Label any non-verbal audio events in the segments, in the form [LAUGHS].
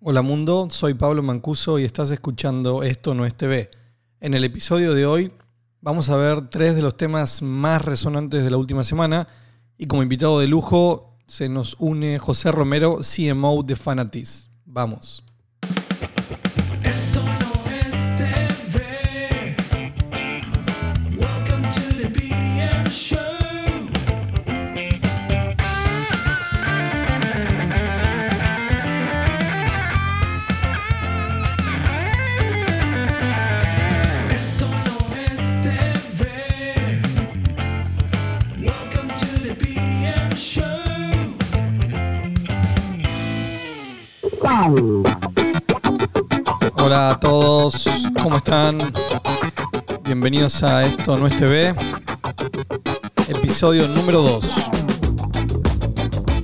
Hola mundo, soy Pablo Mancuso y estás escuchando Esto no es TV. En el episodio de hoy vamos a ver tres de los temas más resonantes de la última semana y como invitado de lujo se nos une José Romero, CMO de Fanatis. Vamos. A todos, ¿cómo están? Bienvenidos a Esto no es TV, episodio número 2.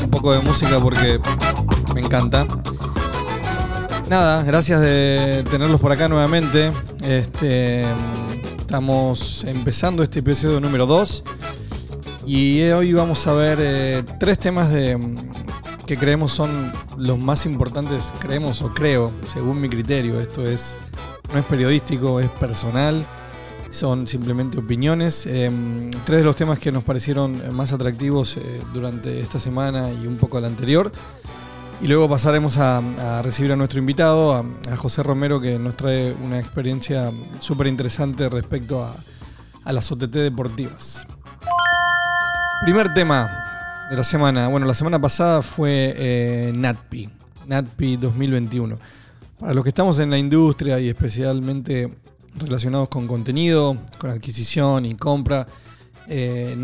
Un poco de música porque me encanta. Nada, gracias de tenerlos por acá nuevamente. Este, estamos empezando este episodio número 2 y hoy vamos a ver eh, tres temas de, que creemos son los más importantes, creemos o creo, según mi criterio. Esto es no es periodístico, es personal, son simplemente opiniones. Eh, tres de los temas que nos parecieron más atractivos eh, durante esta semana y un poco la anterior. Y luego pasaremos a, recibir a nuestro invitado, a, a José Romero, que nos trae una experiencia súper interesante respecto a, a las OTT deportivas. Primer tema de la semana. Bueno, la semana pasada fue eh, NatPi, NatPi 2021. Para los que estamos en la industria y especialmente relacionados con contenido, con adquisición y compra, eh,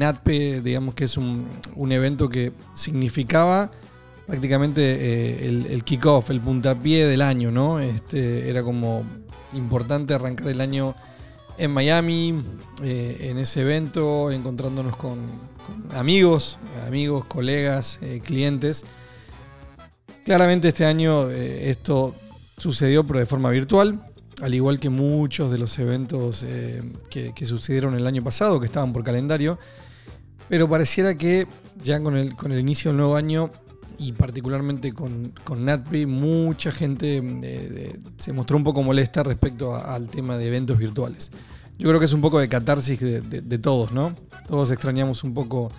digamos que es un, un evento que significaba prácticamente eh, el, kickoff, el puntapié del año, ¿no? Este, era como importante arrancar el año en Miami, eh, en ese evento, encontrándonos con, con amigos, amigos, colegas, eh, clientes. Claramente este año eh, esto sucedió pero de forma virtual, al igual que muchos de los eventos eh, que, sucedieron el año pasado, que estaban por calendario, pero pareciera que ya con el, con el inicio del nuevo año y particularmente con, con mucha gente se mostró un poco molesta respecto al tema de eventos virtuales. Yo creo que es un poco de catarsis de, de- todos, ¿no? Todos extrañamos un poco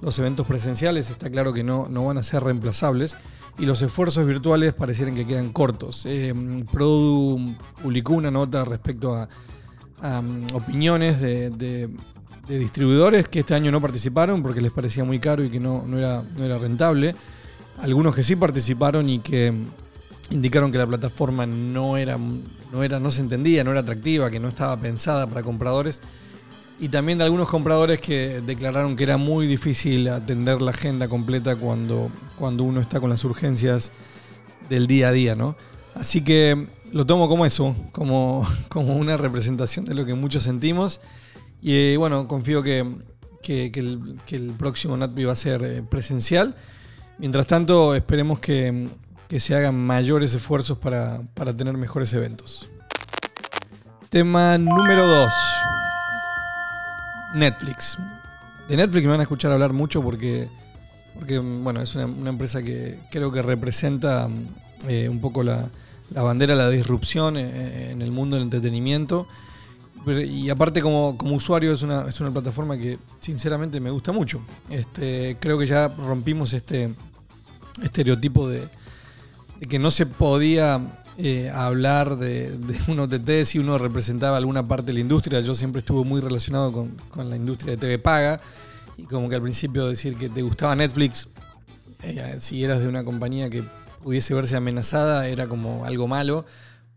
los eventos presenciales, está claro que no, no van a ser reemplazables y los esfuerzos virtuales parecieran que quedan cortos. Eh, Produ publicó una nota respecto a, um, opiniones de, de- de distribuidores que este año no participaron porque les parecía muy caro y que no, no era, no era rentable. Algunos que sí participaron y que indicaron que la plataforma no era, no era, no se entendía, no era atractiva, que no estaba pensada para compradores. Y también de algunos compradores que declararon que era muy difícil atender la agenda completa cuando, cuando uno está con las urgencias del día a día, ¿no? Así que lo tomo como eso, como, [LAUGHS] como una representación de lo que muchos sentimos. Y eh, bueno, confío que, que- el próximo NatPi va a ser eh, presencial. Mientras tanto, esperemos que, que se hagan mayores esfuerzos para, para tener mejores eventos. Tema número 2. Netflix. De Netflix me van a escuchar hablar mucho porque, porque bueno, es una, empresa que creo que representa eh, un poco la, la bandera de la disrupción eh, en el mundo del entretenimiento. Y aparte como, como usuario es una, es una plataforma que sinceramente me gusta mucho. Este, creo que ya rompimos este estereotipo de que no se podía eh, hablar de, de un OTT si uno representaba alguna parte de la industria. Yo siempre estuve muy relacionado con, la industria de TV Paga y como que al principio decir que te gustaba Netflix, eh, si eras de una compañía que pudiese verse amenazada, era como algo malo.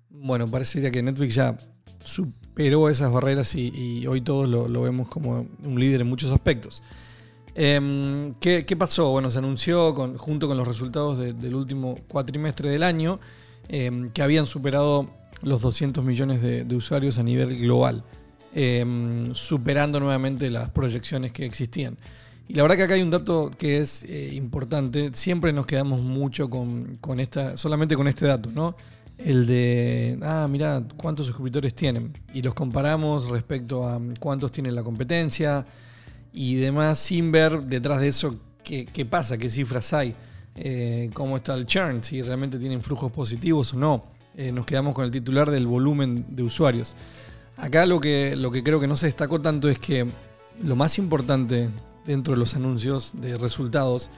Bueno, parecería que Netflix ya superó esas barreras y, hoy todos lo vemos como un líder en muchos aspectos. Em, ¿qué, pasó? Bueno, se anunció junto con los resultados de- del último cuatrimestre del año em, que habían superado los 200 millones de, usuarios a nivel global, em, superando nuevamente las proyecciones que existían. Y la verdad que acá hay un dato que es eh, importante. Siempre nos quedamos mucho con, con esta, solamente con este dato, ¿no? El de, ah, mira, cuántos suscriptores tienen. Y los comparamos respecto a cuántos tiene la competencia y demás, sin ver detrás de eso qué, qué pasa, qué cifras hay. eh, cómo está el churn, si realmente tienen flujos positivos o no. Eh, nos quedamos con el titular del volumen de usuarios. Acá lo que, lo que creo que no se destacó tanto es que lo más importante dentro de los anuncios de resultados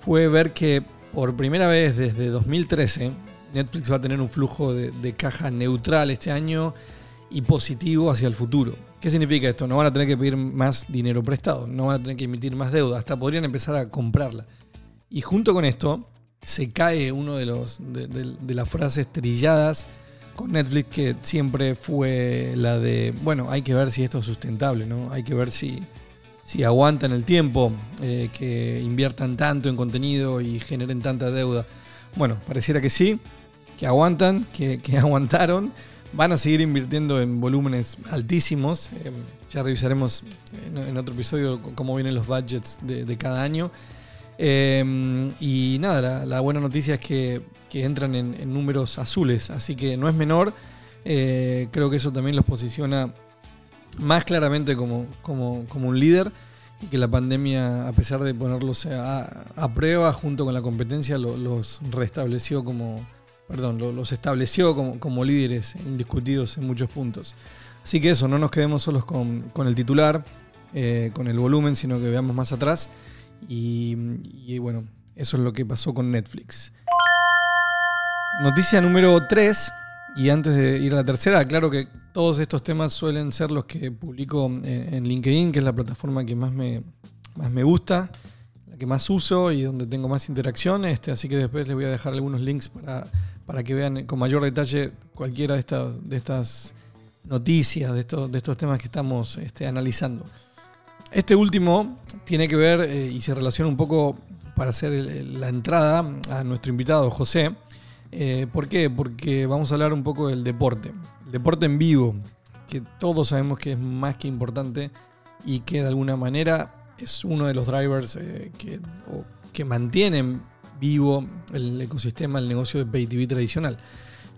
fue ver que por primera vez desde 2013 Netflix va a tener un flujo de, de caja neutral este año y positivo hacia el futuro. ¿Qué significa esto? No van a tener que pedir más dinero prestado, no van a tener que emitir más deuda, hasta podrían empezar a comprarla. Y junto con esto se cae uno de, de las frases trilladas con Netflix que siempre fue la de, bueno, hay que ver si esto es sustentable, ¿no? Hay que ver si, si aguantan el tiempo, eh, que inviertan tanto en contenido y generen tanta deuda. Bueno, pareciera que sí, que aguantan, que, que [LAUGHS] aguantaron. Van a seguir invirtiendo en volúmenes altísimos. Eh, ya revisaremos en, otro episodio cómo vienen los budgets de, cada año. Eh, y nada, la, buena noticia es que, entran en, números azules, así que no es menor. Eh, creo que eso también los posiciona más claramente como, un líder y que la pandemia, a pesar de ponerlos a, prueba junto con la competencia, lo- los restableció como, perdón, lo- los estableció como, como líderes indiscutidos en muchos puntos. Así que eso, no nos quedemos solos con, con el titular, eh, con el volumen, sino que veamos más atrás. Y, y bueno, eso es lo que pasó con Netflix. Noticia número 3. Y antes de ir a la tercera, claro que todos estos temas suelen ser los que publico en, LinkedIn, que es la plataforma que más me, más me gusta, la que más uso y donde tengo más interacción. Este, así que después les voy a dejar algunos links para, para que vean con mayor detalle cualquiera de estas, noticias, de estos, temas que estamos este, analizando. Este último tiene que ver eh, y se relaciona un poco para hacer la entrada a nuestro invitado José. Eh, ¿Por qué? Porque vamos a hablar un poco del deporte. El deporte en vivo, que todos sabemos que es más que importante y que de alguna manera es uno de los drivers eh, que, que mantienen el ecosistema, el negocio de Pay TV tradicional.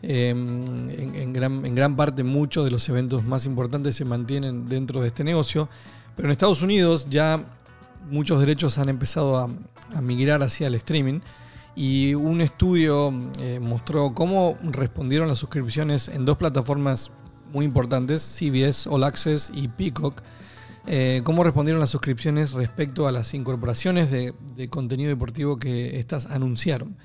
Eh, en, gran, en gran parte muchos de los eventos más importantes se mantienen dentro de este negocio, pero en Estados Unidos ya muchos derechos han empezado a, a migrar hacia el streaming y un estudio eh, mostró cómo respondieron las suscripciones en dos plataformas muy importantes, CBS, All Access y Peacock, eh, cómo respondieron las suscripciones respecto a las incorporaciones de, contenido deportivo que estas anunciaron.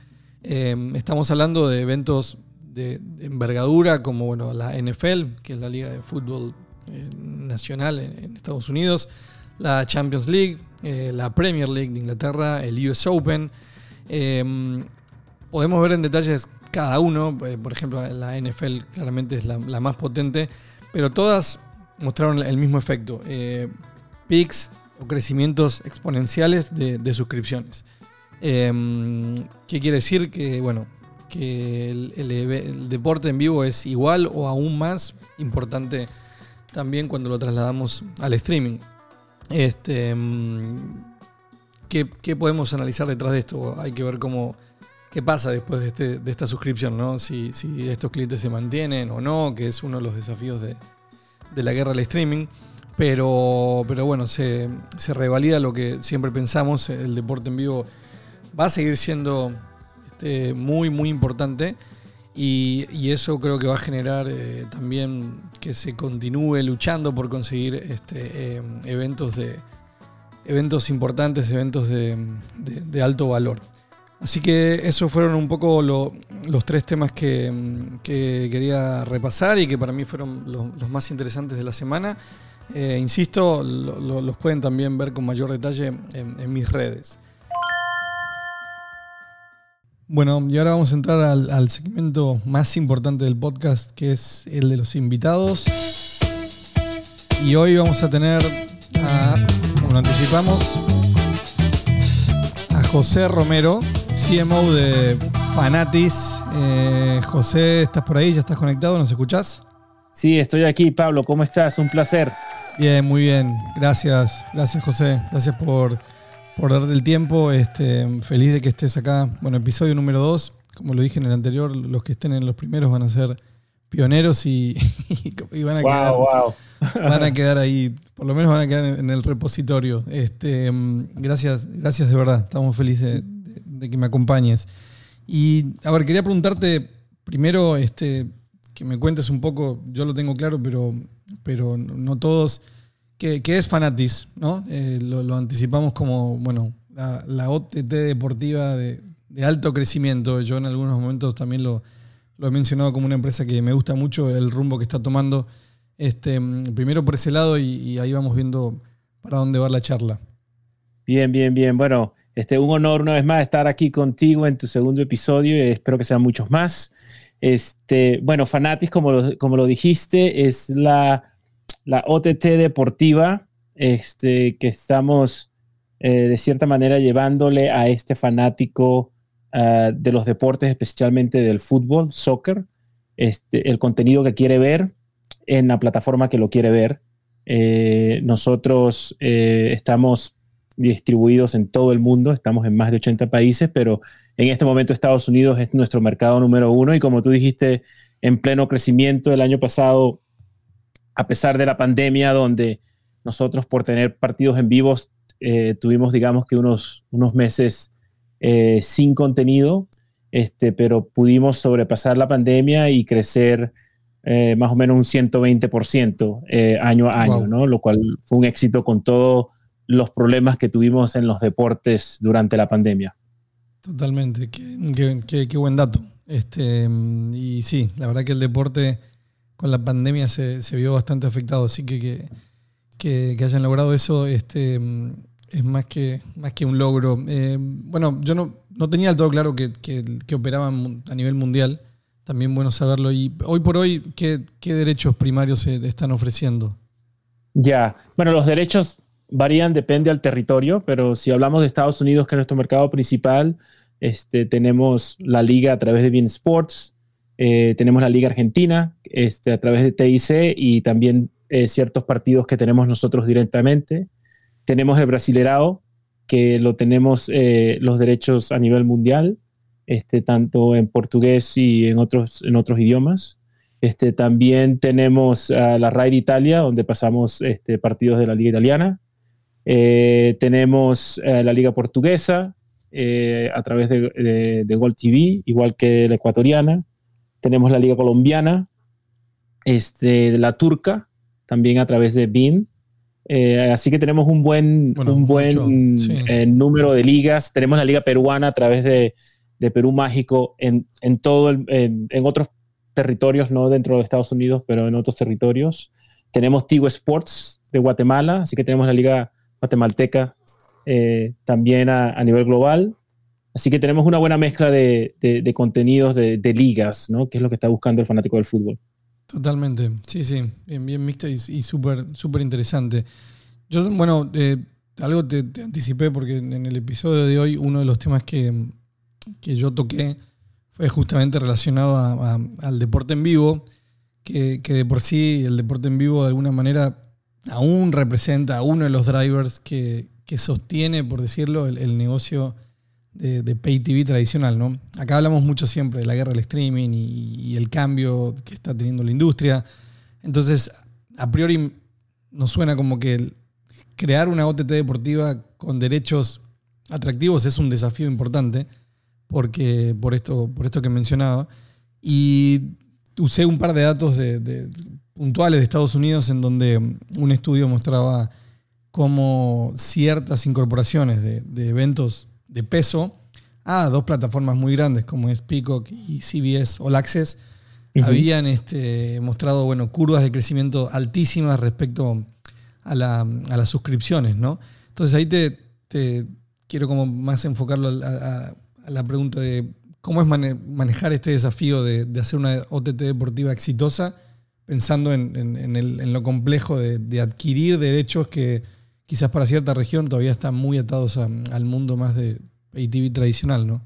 Eh, estamos hablando de eventos de, envergadura como bueno, la NFL, que es la liga de fútbol eh, nacional en, Estados Unidos, la Champions League, la Premier League de Inglaterra, el US Open. Podemos ver en detalles cada uno, por ejemplo, la NFL claramente es la más potente, pero todas mostraron el mismo efecto. Eh, peaks o crecimientos exponenciales de, suscripciones. Eh, ¿Qué quiere decir? Que, bueno, que el, deporte en vivo es igual o aún más importante también cuando lo trasladamos al streaming. Este, ¿qué, qué podemos analizar detrás de esto? Hay que ver cómo, qué pasa después de, este- de esta suscripción, ¿no? Si, si estos clientes se mantienen o no, que es uno de los desafíos de, de la guerra al streaming. Pero, pero bueno, se, se revalida lo que siempre pensamos, el deporte en vivo va a seguir siendo este, muy, muy importante. Y, eso creo que va a generar eh, también que se continúe luchando por conseguir este, eh, eventos, de, eventos importantes, eventos de- de alto valor. Así que esos fueron un poco lo- los tres temas que, que quería repasar y que para mí fueron los, más interesantes de la semana. Eh, insisto, lo- lo- los pueden también ver con mayor detalle en, en mis redes. Bueno, y ahora vamos a entrar al, al segmento más importante del podcast, que es el de los invitados. Y hoy vamos a tener, a, como lo anticipamos, a José Romero, CMO de Fanatis. Eh, José, ¿estás por ahí? ¿Ya estás conectado? ¿Nos escuchás? Sí, estoy aquí, Pablo. ¿Cómo estás? Un placer. Bien, muy bien. Gracias. Gracias, José. Gracias por, por darte el tiempo. Este, feliz de que estés acá. Bueno, episodio número 2. Como lo dije en el anterior, los que estén en los primeros van a ser pioneros y, [LAUGHS] y van, a quedar, Wow, van a [LAUGHS] quedar ahí, por lo menos van a quedar en, en el repositorio. Este, mm, gracias, gracias de verdad. Estamos felices de, de- que me acompañes. Y, a ver, quería preguntarte primero este, que me cuentes un poco, yo lo tengo claro, pero, pero no todos, ¿qué, qué es Fanatis? ¿no? Eh, lo, anticipamos como, bueno, la, la OTT deportiva de, alto crecimiento. Yo en algunos momentos también lo, lo he mencionado como una empresa que me gusta mucho el rumbo que está tomando. Este, primero por ese lado y, y ahí vamos viendo para dónde va la charla. Bien, bien, bien. Bueno, este, un honor una vez más estar aquí contigo en tu segundo episodio y espero que sean muchos más. Este, bueno, Fanatis, como lo, como lo dijiste, es la, la OTT deportiva este, que estamos eh, de cierta manera llevándole a este fanático uh, de los deportes, especialmente del fútbol, soccer, este, el contenido que quiere ver en la plataforma que lo quiere ver. Eh, nosotros eh, estamos distribuidos en todo el mundo, estamos en más de 80 países, pero en este momento Estados Unidos es nuestro mercado número uno y como tú dijiste, en pleno crecimiento el año pasado, a pesar de la pandemia, donde nosotros por tener partidos en vivos eh, tuvimos, digamos que unos, unos meses eh, sin contenido, este, pero pudimos sobrepasar la pandemia y crecer eh, más o menos un 120% eh, año a año, Wow. ¿no? Lo cual fue un éxito con todos los problemas que tuvimos en los deportes durante la pandemia. Totalmente, qué, qué- qué- qué buen dato. Este, y sí, la verdad que el deporte con la pandemia se, se vio bastante afectado, así que que, que- que hayan logrado eso este, es más que, más que un logro. Eh, bueno, yo no, no tenía del todo claro que, que, operaban a nivel mundial, también bueno saberlo. Y hoy por hoy, ¿qué, qué derechos primarios se están ofreciendo? Ya, bueno, los derechos varían, depende al territorio, pero si hablamos de Estados Unidos, que es nuestro mercado principal, este, tenemos la liga a través de Bein Sports, eh, tenemos la liga argentina este, a través de TIC y también eh, ciertos partidos que tenemos nosotros directamente. Tenemos el Brasilerao, que lo tenemos eh, los derechos a nivel mundial, este, tanto en portugués y en otros, en otros idiomas. Este, también tenemos a la RAI Italia, donde pasamos este, partidos de la Liga Italiana. Eh, tenemos eh, la Liga Portuguesa eh, a través de, de, TV, igual que la ecuatoriana. Tenemos la Liga Colombiana, este, la turca, también a través de BIN. Así que tenemos un buen, Bueno, un buen sí. número de ligas. Tenemos la Liga Peruana a través de, de Perú Mágico en, en todo el- en, en otros territorios, no dentro de Estados Unidos, pero en otros territorios. Tenemos Tigo Sports de Guatemala, así que tenemos la Liga Guatemalteca eh, también a, nivel global. Así que tenemos una buena mezcla de, contenidos de, ligas, ¿no? que es lo que está buscando el fanático del fútbol. Totalmente, sí, sí, bien, bien mixta y, y súper interesante. Yo, bueno, eh, algo te, anticipé porque en el episodio de hoy uno de los temas que, que yo toqué fue justamente relacionado al deporte en vivo, que, que de por sí el deporte en vivo de alguna manera aún representa a uno de los drivers que, que sostiene, por decirlo, el, negocio de, pay TV tradicional, ¿no? Acá hablamos mucho siempre de la guerra del streaming y, el cambio que está teniendo la industria. Entonces, a priori nos suena como que crear una OTT deportiva con derechos atractivos es un desafío importante, porque por esto, por esto que mencionaba. Y usé un par de datos de- puntuales de Estados Unidos en donde un estudio mostraba cómo ciertas incorporaciones de, de eventos de peso a dos plataformas muy grandes como es Peacock y CBS All Access habían este, mostrado bueno, curvas de crecimiento altísimas respecto a, la- a las suscripciones. ¿no? Entonces ahí te, te quiero como más enfocarlo a, a- a la pregunta de cómo es mane- manejar este desafío de, de hacer una OTT deportiva exitosa pensando en, en- lo complejo de, adquirir derechos que quizás para cierta región todavía están muy atados al mundo más de pay TV tradicional, ¿no?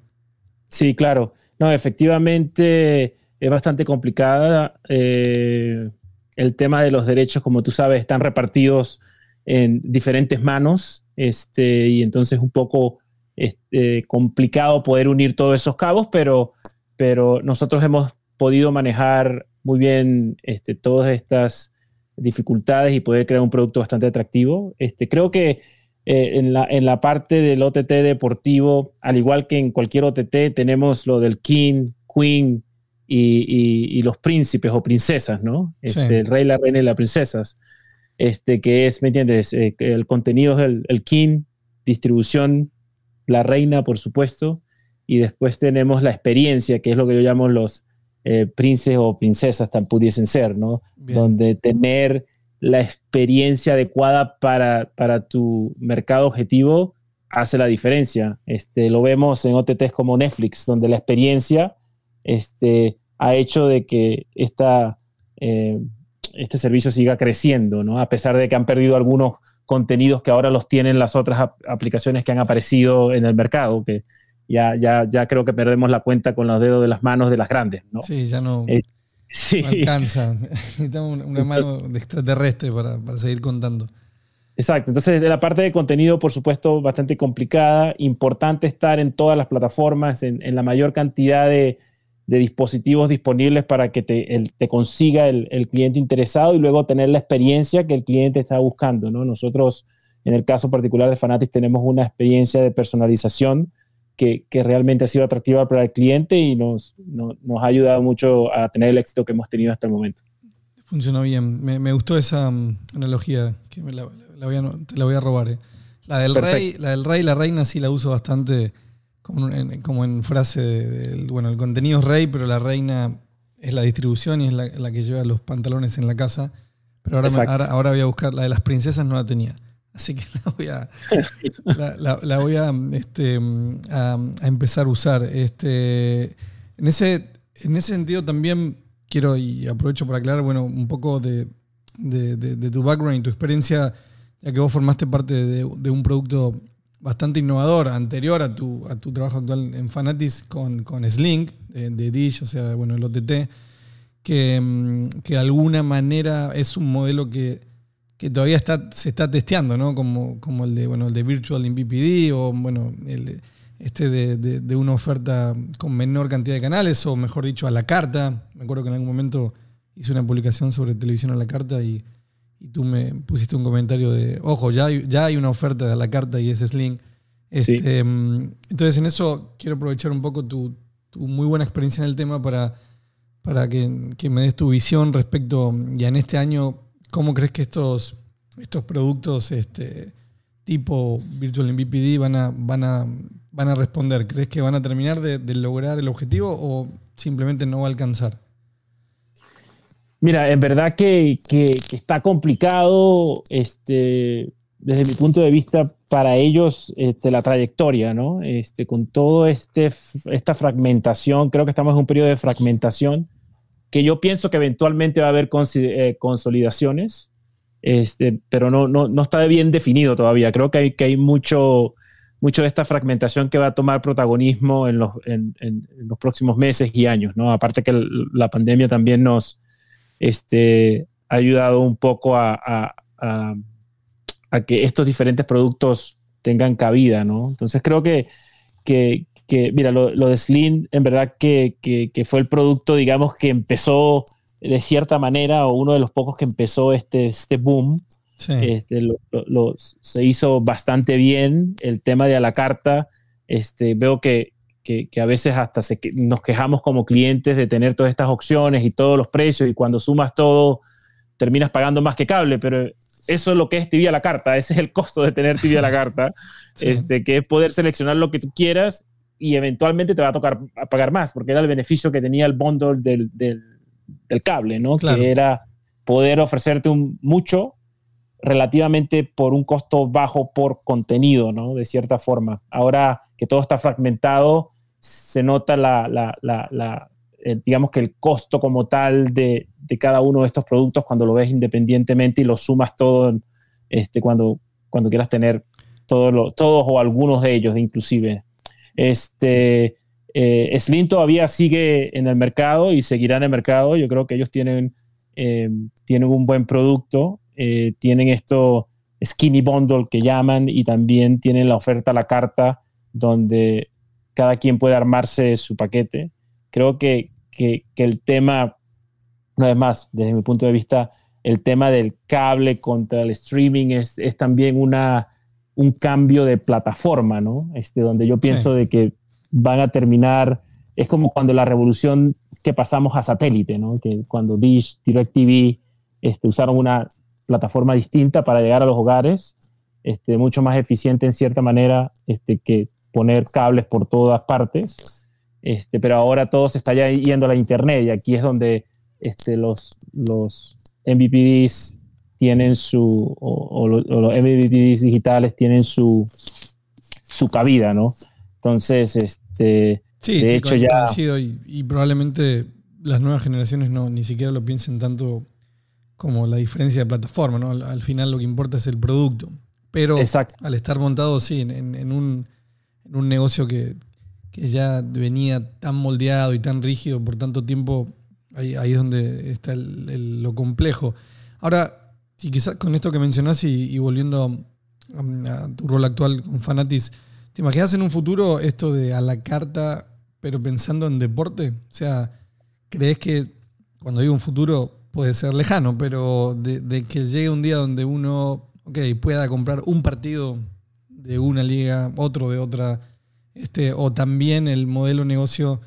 Sí, claro. No, efectivamente es bastante complicada. eh, el tema de los derechos, como tú sabes, están repartidos en diferentes manos este, y entonces es un poco este, complicado poder unir todos esos cabos, pero, pero nosotros hemos podido manejar muy bien este, todas estas dificultades y poder crear un producto bastante atractivo. Este, creo que eh, en, la, en la parte del OTT deportivo, al igual que en cualquier OTT, tenemos lo del King, Queen y, y- y los príncipes o princesas, ¿no? Este, Sí. El rey, la reina y las princesas. Este, que es, ¿me entiendes? Eh, el contenido es el, el King, distribución, la reina, por supuesto, y después tenemos la experiencia, que es lo que yo llamo los eh, princes o princesas, tan pudiesen ser, ¿no? Bien. donde tener la experiencia adecuada para, para tu mercado objetivo hace la diferencia. Este, lo vemos en OTTs como Netflix, donde la experiencia este, ha hecho de que esta, eh, este servicio siga creciendo, ¿no? a pesar de que han perdido algunos contenidos que ahora los tienen las otras ap- aplicaciones que han aparecido en el mercado, que ya, ya, ya creo que perdemos la cuenta con los dedos de las manos de las grandes. ¿no? Sí, ya no, Eh, Sí. no alcanza. [LAUGHS] Necesitamos una, mano de extraterrestre para, para seguir contando. Exacto. Entonces, de la parte de contenido, por supuesto, bastante complicada. Importante estar en todas las plataformas, en, en la mayor cantidad de, de dispositivos disponibles para que te, el- te consiga el, el cliente interesado y luego tener la experiencia que el cliente está buscando. ¿no? Nosotros, en el caso particular de Fanatics, tenemos una experiencia de personalización que, que realmente ha sido atractiva para el cliente y nos, no- nos ha ayudado mucho a tener el éxito que hemos tenido hasta el momento. Funcionó bien. Me, me gustó esa mm, analogía, que me la, la voy a, te la voy a robar. eh. La del Perfecto. rey, la del rey y la reina sí la uso bastante como en, como en frase de- bueno, el contenido es rey, pero la reina es la distribución y es la, la que lleva los pantalones en la casa. Pero ahora, me- ahora, ahora voy a buscar la de las princesas, no la tenía. Así que la voy a, la, voy a, este, a, empezar a usar. Este, en, ese, en ese sentido también quiero y aprovecho para aclarar, bueno, un poco de, de- de- tu background y tu experiencia, ya que vos formaste parte de, un producto bastante innovador, anterior a tu, a tu trabajo actual en Fanatis con, con Slink, de, de Dish, o sea, bueno, el OTT, que, mm, que de alguna manera es un modelo que, que todavía está, se está testeando, ¿no? Como, como el de, bueno, el de Virtual in BPD o, bueno, el, este de, de- de una oferta con menor cantidad de canales, o mejor dicho, a la carta. Me acuerdo que en algún momento hice una publicación sobre televisión a la carta y, y tú me pusiste un comentario de, ojo, ya hay, ya hay una oferta de a la carta y es Sling. Este, mm, Entonces, en eso quiero aprovechar un poco tu, tu muy buena experiencia en el tema para, para que, que me des tu visión respecto, ya en este año, ¿cómo crees que estos, estos productos este, tipo Virtual MVPD van a, van, a, van a responder? ¿Crees que van a terminar de, lograr el objetivo o simplemente no va a alcanzar? Mira, en verdad que, que- está complicado, este, desde mi punto de vista, para ellos, este, la trayectoria, ¿no? Este, con todo este, esta fragmentación, creo que estamos en un periodo de fragmentación, que yo pienso que eventualmente va a haber eh, consolidaciones, este, pero no, no, no está bien definido todavía. Creo que hay, que hay mucho, mucho de esta fragmentación que va a tomar protagonismo en los, en- en- los próximos meses y años, ¿no? Aparte que la pandemia también nos este, ha ayudado un poco a, a- a- a que estos diferentes productos tengan cabida, ¿no? Entonces creo que, que, que, mira, lo, lo de Slim en verdad que, que- que fue el producto, digamos, que empezó de cierta manera, o uno de los pocos que empezó este, este boom, Sí. este, lo- lo- lo- se hizo bastante bien el tema de a la carta. Este, veo que, que- que a veces hasta se nos quejamos como clientes de tener todas estas opciones y todos los precios y cuando sumas todo terminas pagando más que cable, pero eso es lo que es TV a la carta, ese es el costo de tener TV a la carta, [LAUGHS] Sí. este, que es poder seleccionar lo que tú quieras y eventualmente te va a tocar a pagar más, porque era el beneficio que tenía el bundle del, del- del cable, ¿no? Claro. Que era poder ofrecerte un, mucho relativamente por un costo bajo por contenido, ¿no? De cierta forma. Ahora que todo está fragmentado, se nota la, la- la- la, eh, digamos que el costo como tal de, de cada uno de estos productos cuando lo ves independientemente y lo sumas todo este, cuando, cuando quieras tener todos o algunos de ellos inclusive. Este, eh, Slim todavía sigue en el mercado y seguirá en el mercado. Yo creo que ellos tienen, eh, tienen un buen producto, eh, tienen esto skinny bundle que llaman y también tienen la oferta a la carta donde cada quien puede armarse su paquete. Creo que, que, que el tema, una vez más, desde mi punto de vista, el tema del cable contra el streaming es, es también una, un cambio de plataforma, ¿no? Este, donde yo pienso Sí. de que van a terminar, es como cuando la revolución que pasamos a satélite, ¿no? Que cuando Dish, DirecTV, este, usaron una plataforma distinta para llegar a los hogares, este, mucho más eficiente en cierta manera este, que poner cables por todas partes. Este, pero ahora todo se está ya yendo a la internet y aquí es donde este, los, los MVPDs tienen su, o, o lo- o los MVPDs digitales tienen su, su cabida, ¿no? Entonces, este, Sí, de sí, hecho ya... y, y probablemente las nuevas generaciones no ni siquiera lo piensen tanto como la diferencia de plataforma, ¿no? Al, al final lo que importa es el producto. Pero Exacto. al estar montado, sí, en, en- en un, en un negocio que, que ya venía tan moldeado y tan rígido por tanto tiempo, ahí, ahí es donde está el- el- lo complejo. Ahora, y quizás con esto que mencionás y, volviendo a, tu rol actual con Fanatis, ¿te imaginas en un futuro esto de a la carta, pero pensando en deporte? O sea, ¿crees que cuando digo un futuro puede ser lejano, pero de, que llegue un día donde uno pueda comprar un partido de una liga, otro de otra, este, o también el modelo de negocio,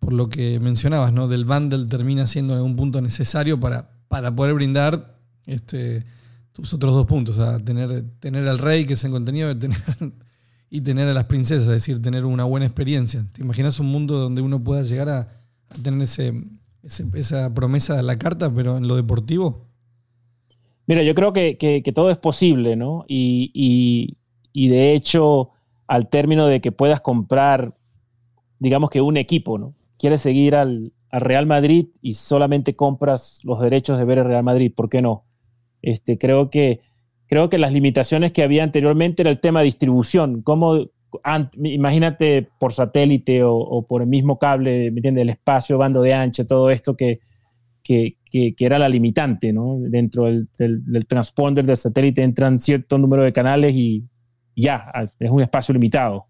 por lo que mencionabas, ¿no? Del bundle termina siendo en algún punto necesario para, para poder brindar este, tus otros dos puntos, o sea, tener, tener al rey, que es el contenido, y tener a las princesas, es decir, tener una buena experiencia. ¿Te imaginas un mundo donde uno pueda llegar a, tener ese- esa promesa de la carta, pero en lo deportivo? Mira, yo creo que, que- que todo es posible, ¿no? Y, y- y de hecho, al término de que puedas comprar, digamos que un equipo, ¿no? Quieres seguir al, al Real Madrid y solamente compras los derechos de ver el Real Madrid, ¿por qué no? Este, creo, que, creo que las limitaciones que había anteriormente era el tema de distribución. ¿Cómo, an- imagínate por satélite o, o por el mismo cable, ¿me entiendes? El espacio, bando de ancha, todo esto que, que, que- que era la limitante, ¿no? Dentro del, del- del transponder del satélite entran cierto número de canales y ya, es un espacio limitado.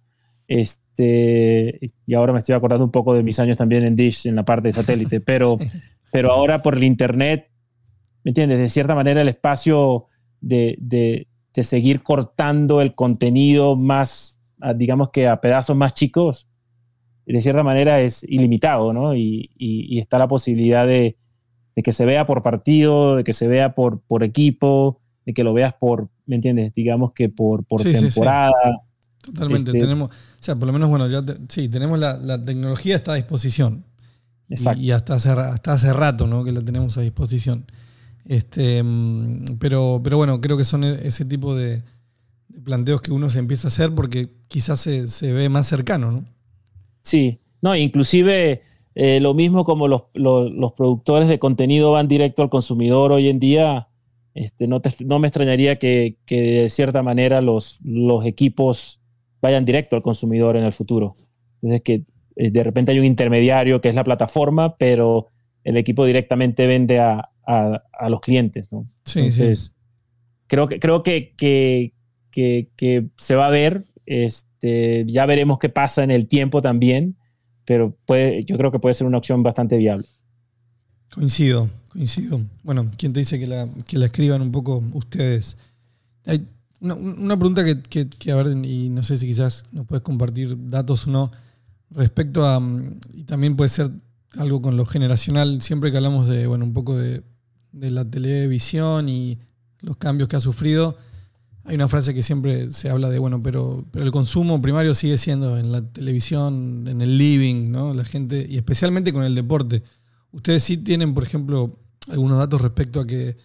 Este, y ahora me estoy acordando un poco de mis años también en Dish, en la parte de satélite, pero, [LAUGHS] Sí. pero ahora por el Internet, ¿me entiendes? De cierta manera el espacio de, de- de seguir cortando el contenido más, a- digamos que a pedazos más chicos, de cierta manera es ilimitado, ¿no? Y, y- y está la posibilidad de, de que se vea por partido, de que se vea por, por equipo, de que lo veas por, ¿me entiendes? Digamos que por, por Sí, sí, sí. temporada. Totalmente. Este- tenemos, o sea, por lo menos, bueno, ya te- sí, tenemos la, la tecnología está a disposición. Y- Exacto. Y, hasta, hace, hasta hace rato, ¿no? Que la tenemos a disposición. Este, mm, pero, pero bueno, creo que son e- ese tipo de, planteos que uno se empieza a hacer porque quizás se, se ve más cercano, ¿no? Sí, no, inclusive eh, lo mismo como los, los- productores de contenido van directo al consumidor hoy en día, este, no, te- no me extrañaría que, que de cierta manera los, los equipos vayan directo al consumidor en el futuro. Es que eh, de repente hay un intermediario que es la plataforma, pero el equipo directamente vende a, a- a los clientes. ¿no? Sí, Entonces, creo que, creo que, que, que- que se va a ver. Este, ya veremos qué pasa en el tiempo también, pero puede, yo creo que puede ser una opción bastante viable. Coincido, coincido. Bueno, ¿quién te dice que la, que la escriban un poco ustedes? Hay una, una pregunta que, que- que, a ver, y no sé si quizás nos puedes compartir datos o no, respecto a, y también puede ser algo con lo generacional, siempre que hablamos de, bueno, un poco de, de la televisión y los cambios que ha sufrido, hay una frase que siempre se habla de, bueno, pero, pero el consumo primario sigue siendo en la televisión, en el living, ¿no? La gente, y especialmente con el deporte. Ustedes sí tienen, por ejemplo, algunos datos respecto a que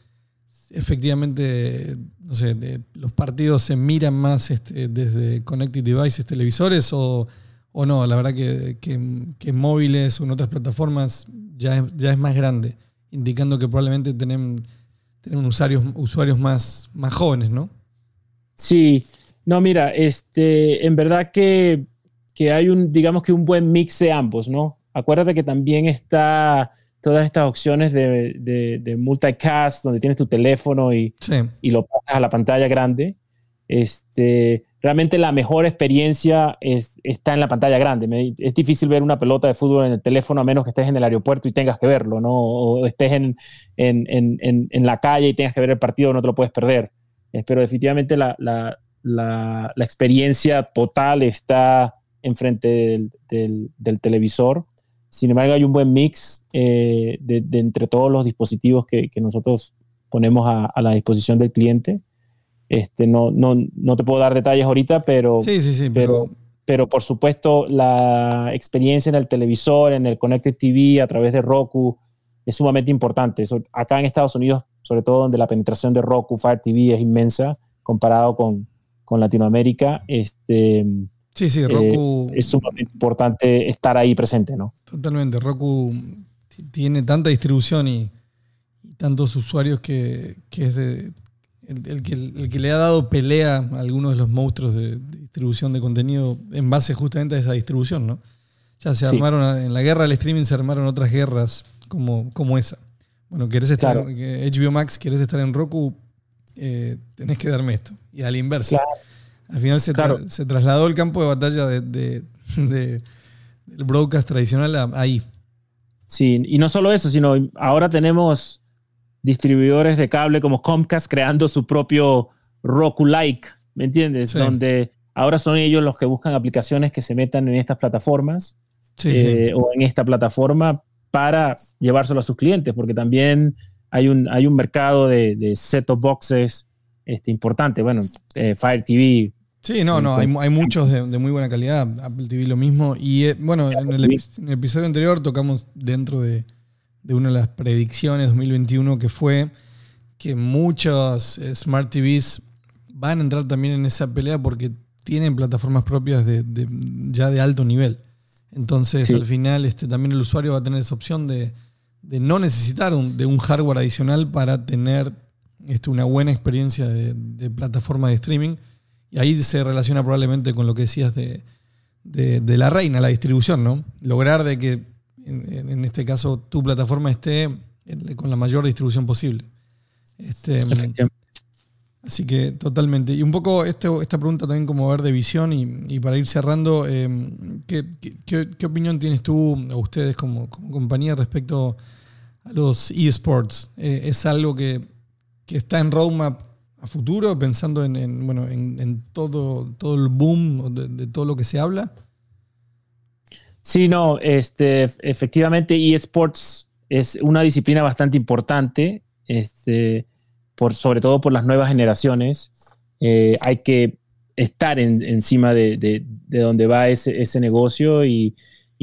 efectivamente, no sé, los partidos se miran más este, desde connected devices, televisores, o, o no, la verdad que, que, que en móviles o en otras plataformas ya es, ya es más grande, indicando que probablemente tienen, tienen usuarios, usuarios más, más jóvenes, ¿no? Sí, no, mira, este, en verdad que, que hay un, digamos que un buen mix de ambos, ¿no? Acuérdate que también está todas estas opciones de, de, de multicast, donde tienes tu teléfono y, Sí, y lo pasas a la pantalla grande. Este, realmente la mejor experiencia es- está en la pantalla grande. Es difícil ver una pelota de fútbol en el teléfono a menos que estés en el aeropuerto y tengas que verlo, ¿no? O estés en, en- en- en- la calle y tengas que ver el partido, no te lo puedes perder. Eh, Pero definitivamente la, la- la, experiencia total está enfrente del, del, televisor. Sin embargo, hay un buen mix eh, de entre todos los dispositivos que, que nosotros ponemos a, a, la disposición del cliente. Este, no, no, no te puedo dar detalles ahorita, pero, Sí, sí, sí, pero, pero, pero por supuesto la experiencia en el televisor, en el Connected TV, a través de Roku, es sumamente importante. So- acá en Estados Unidos, sobre todo donde la penetración de Roku, Fire TV es inmensa comparado con, con Latinoamérica, este, sí, sí, Roku. es sumamente importante estar ahí presente, ¿no? Totalmente. Roku tiene tanta distribución y, y tantos usuarios que, que es de- el, el que, el que le ha dado pelea a algunos de los monstruos de, de distribución de contenido en base justamente a esa distribución, ¿no? Ya se Sí. armaron, en la guerra del streaming se armaron otras guerras como, como esa. Bueno, querés estar Claro. en HBO Max, querés estar en Roku, eh, tenés que darme esto. Y a la inversa. Claro. Al final se, tra- Claro. se trasladó el campo de batalla de, de- de- del broadcast tradicional a- ahí. Sí, y no solo eso, sino ahora tenemos distribuidores de cable como Comcast creando su propio Roku-like, ¿me entiendes? Sí. Donde ahora son ellos los que buscan aplicaciones que se metan en estas plataformas Sí, eh, o en esta plataforma para llevárselo a sus clientes, porque también hay un, hay un mercado de, de set-top boxes este, importante. Bueno, eh, Fire TV, sí. No, no, hay, hay muchos de, de muy buena calidad. Apple TV lo mismo. Y eh, bueno, en el, epi- en el episodio anterior tocamos dentro de, de una de las predicciones 2021 que fue que muchos eh, Smart TVs van a entrar también en esa pelea porque tienen plataformas propias de, de- ya de alto nivel. Entonces, Sí. al final, este, también el usuario va a tener esa opción de, de no necesitar un- de un hardware adicional para tener este, una buena experiencia de, de plataforma de streaming. Y ahí se relaciona probablemente con lo que decías de, de- de la reina, la distribución, ¿no? Lograr de que, en, en este caso, tu plataforma esté con la mayor distribución posible. Este. Así que totalmente. Y un poco este- esta pregunta también como ver de visión y, y para ir cerrando, eh, ¿qué, qué- qué- qué opinión tienes tú o ustedes como, como compañía respecto a los eSports? Eh, ¿Es algo que, que está en roadmap a futuro, pensando en, en, bueno, en, en todo, todo el boom de, de todo lo que se habla? Sí, no, este, efectivamente eSports es una disciplina bastante importante, este, por, sobre todo por las nuevas generaciones. Eh, hay que estar en- encima de, de- de donde va ese, ese negocio y,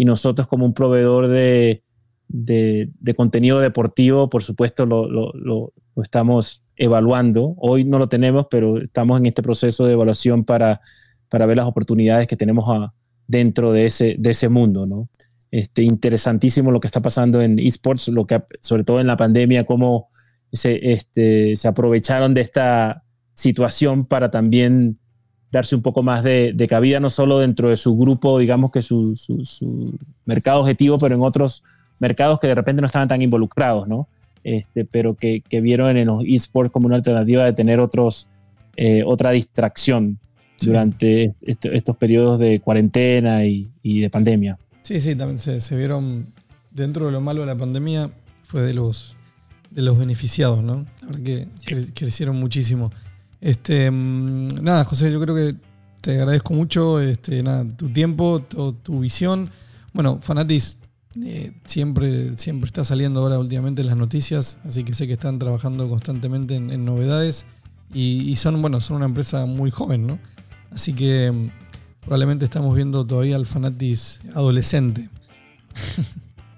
nosotros como un proveedor de, de- de contenido deportivo, por supuesto, lo, lo- lo- lo estamos evaluando. Hoy no lo tenemos, pero estamos en este proceso de evaluación para, para ver las oportunidades que tenemos a- dentro de ese, de ese mundo, ¿no? Este, interesantísimo lo que está pasando en esports, lo que, sobre todo en la pandemia, cómo se, este, se aprovecharon de esta situación para también darse un poco más de, de cabida, no solo dentro de su grupo, digamos que su, su- mercado objetivo, pero en otros mercados que de repente no estaban tan involucrados, ¿no? Este, pero que, que vieron en los esports como una alternativa de tener otros, eh, otra distracción Sí. durante est- estos periodos de cuarentena y, y de pandemia. Sí, sí, también se, se vieron dentro de lo malo de la pandemia, fue de los, de los beneficiados, ¿no? La verdad que cre- crecieron muchísimo. Este, mm, nada, José, yo creo que te agradezco mucho este, nada, tu tiempo, tu, tu visión. Bueno, Fanatis eh, siempre, siempre está saliendo ahora últimamente en las noticias, así que sé que están trabajando constantemente en, en novedades y, y son, bueno, son una empresa muy joven, ¿no? Así que mm, probablemente estamos viendo todavía al Fanatis adolescente.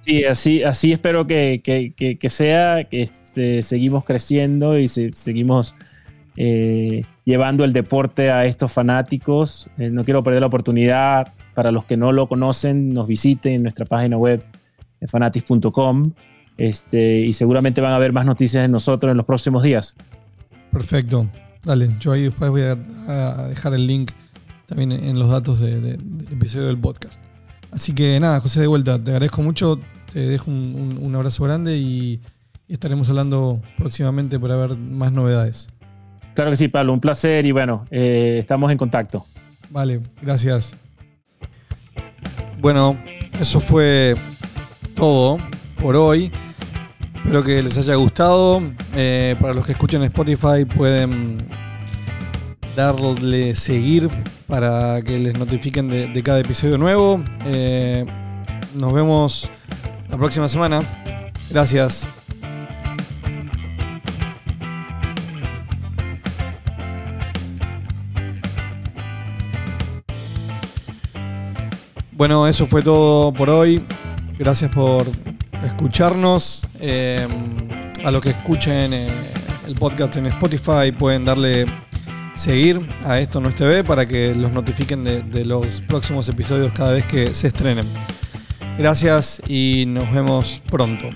Sí, así, así espero que, que- que- que sea, que este, seguimos creciendo y se- seguimos eh, llevando el deporte a estos fanáticos. Eh, no quiero perder la oportunidad, para los que no lo conocen, nos visiten en nuestra página web eh, fanatis.com este, y seguramente van a ver más noticias de nosotros en los próximos días. Perfecto. Dale, yo ahí después voy a, a dejar el link también en los datos de- de- del episodio del podcast. Así que nada, José, de vuelta, te agradezco mucho, te dejo un, un- un abrazo grande y, y estaremos hablando próximamente para ver más novedades. Claro que sí, Pablo, un placer y bueno, eh, estamos en contacto. Vale, gracias. Bueno, eso fue todo por hoy. Espero que les haya gustado. Eh, para los que escuchan Spotify pueden darle seguir para que les notifiquen de, cada episodio nuevo. Eh, nos vemos la próxima semana. Gracias. Bueno, eso fue todo por hoy. Gracias por escucharnos. Eh, a los que escuchen eh, el podcast en Spotify pueden darle seguir a esto no es TV para que los notifiquen de, de los próximos episodios cada vez que se estrenen. Gracias y nos vemos pronto.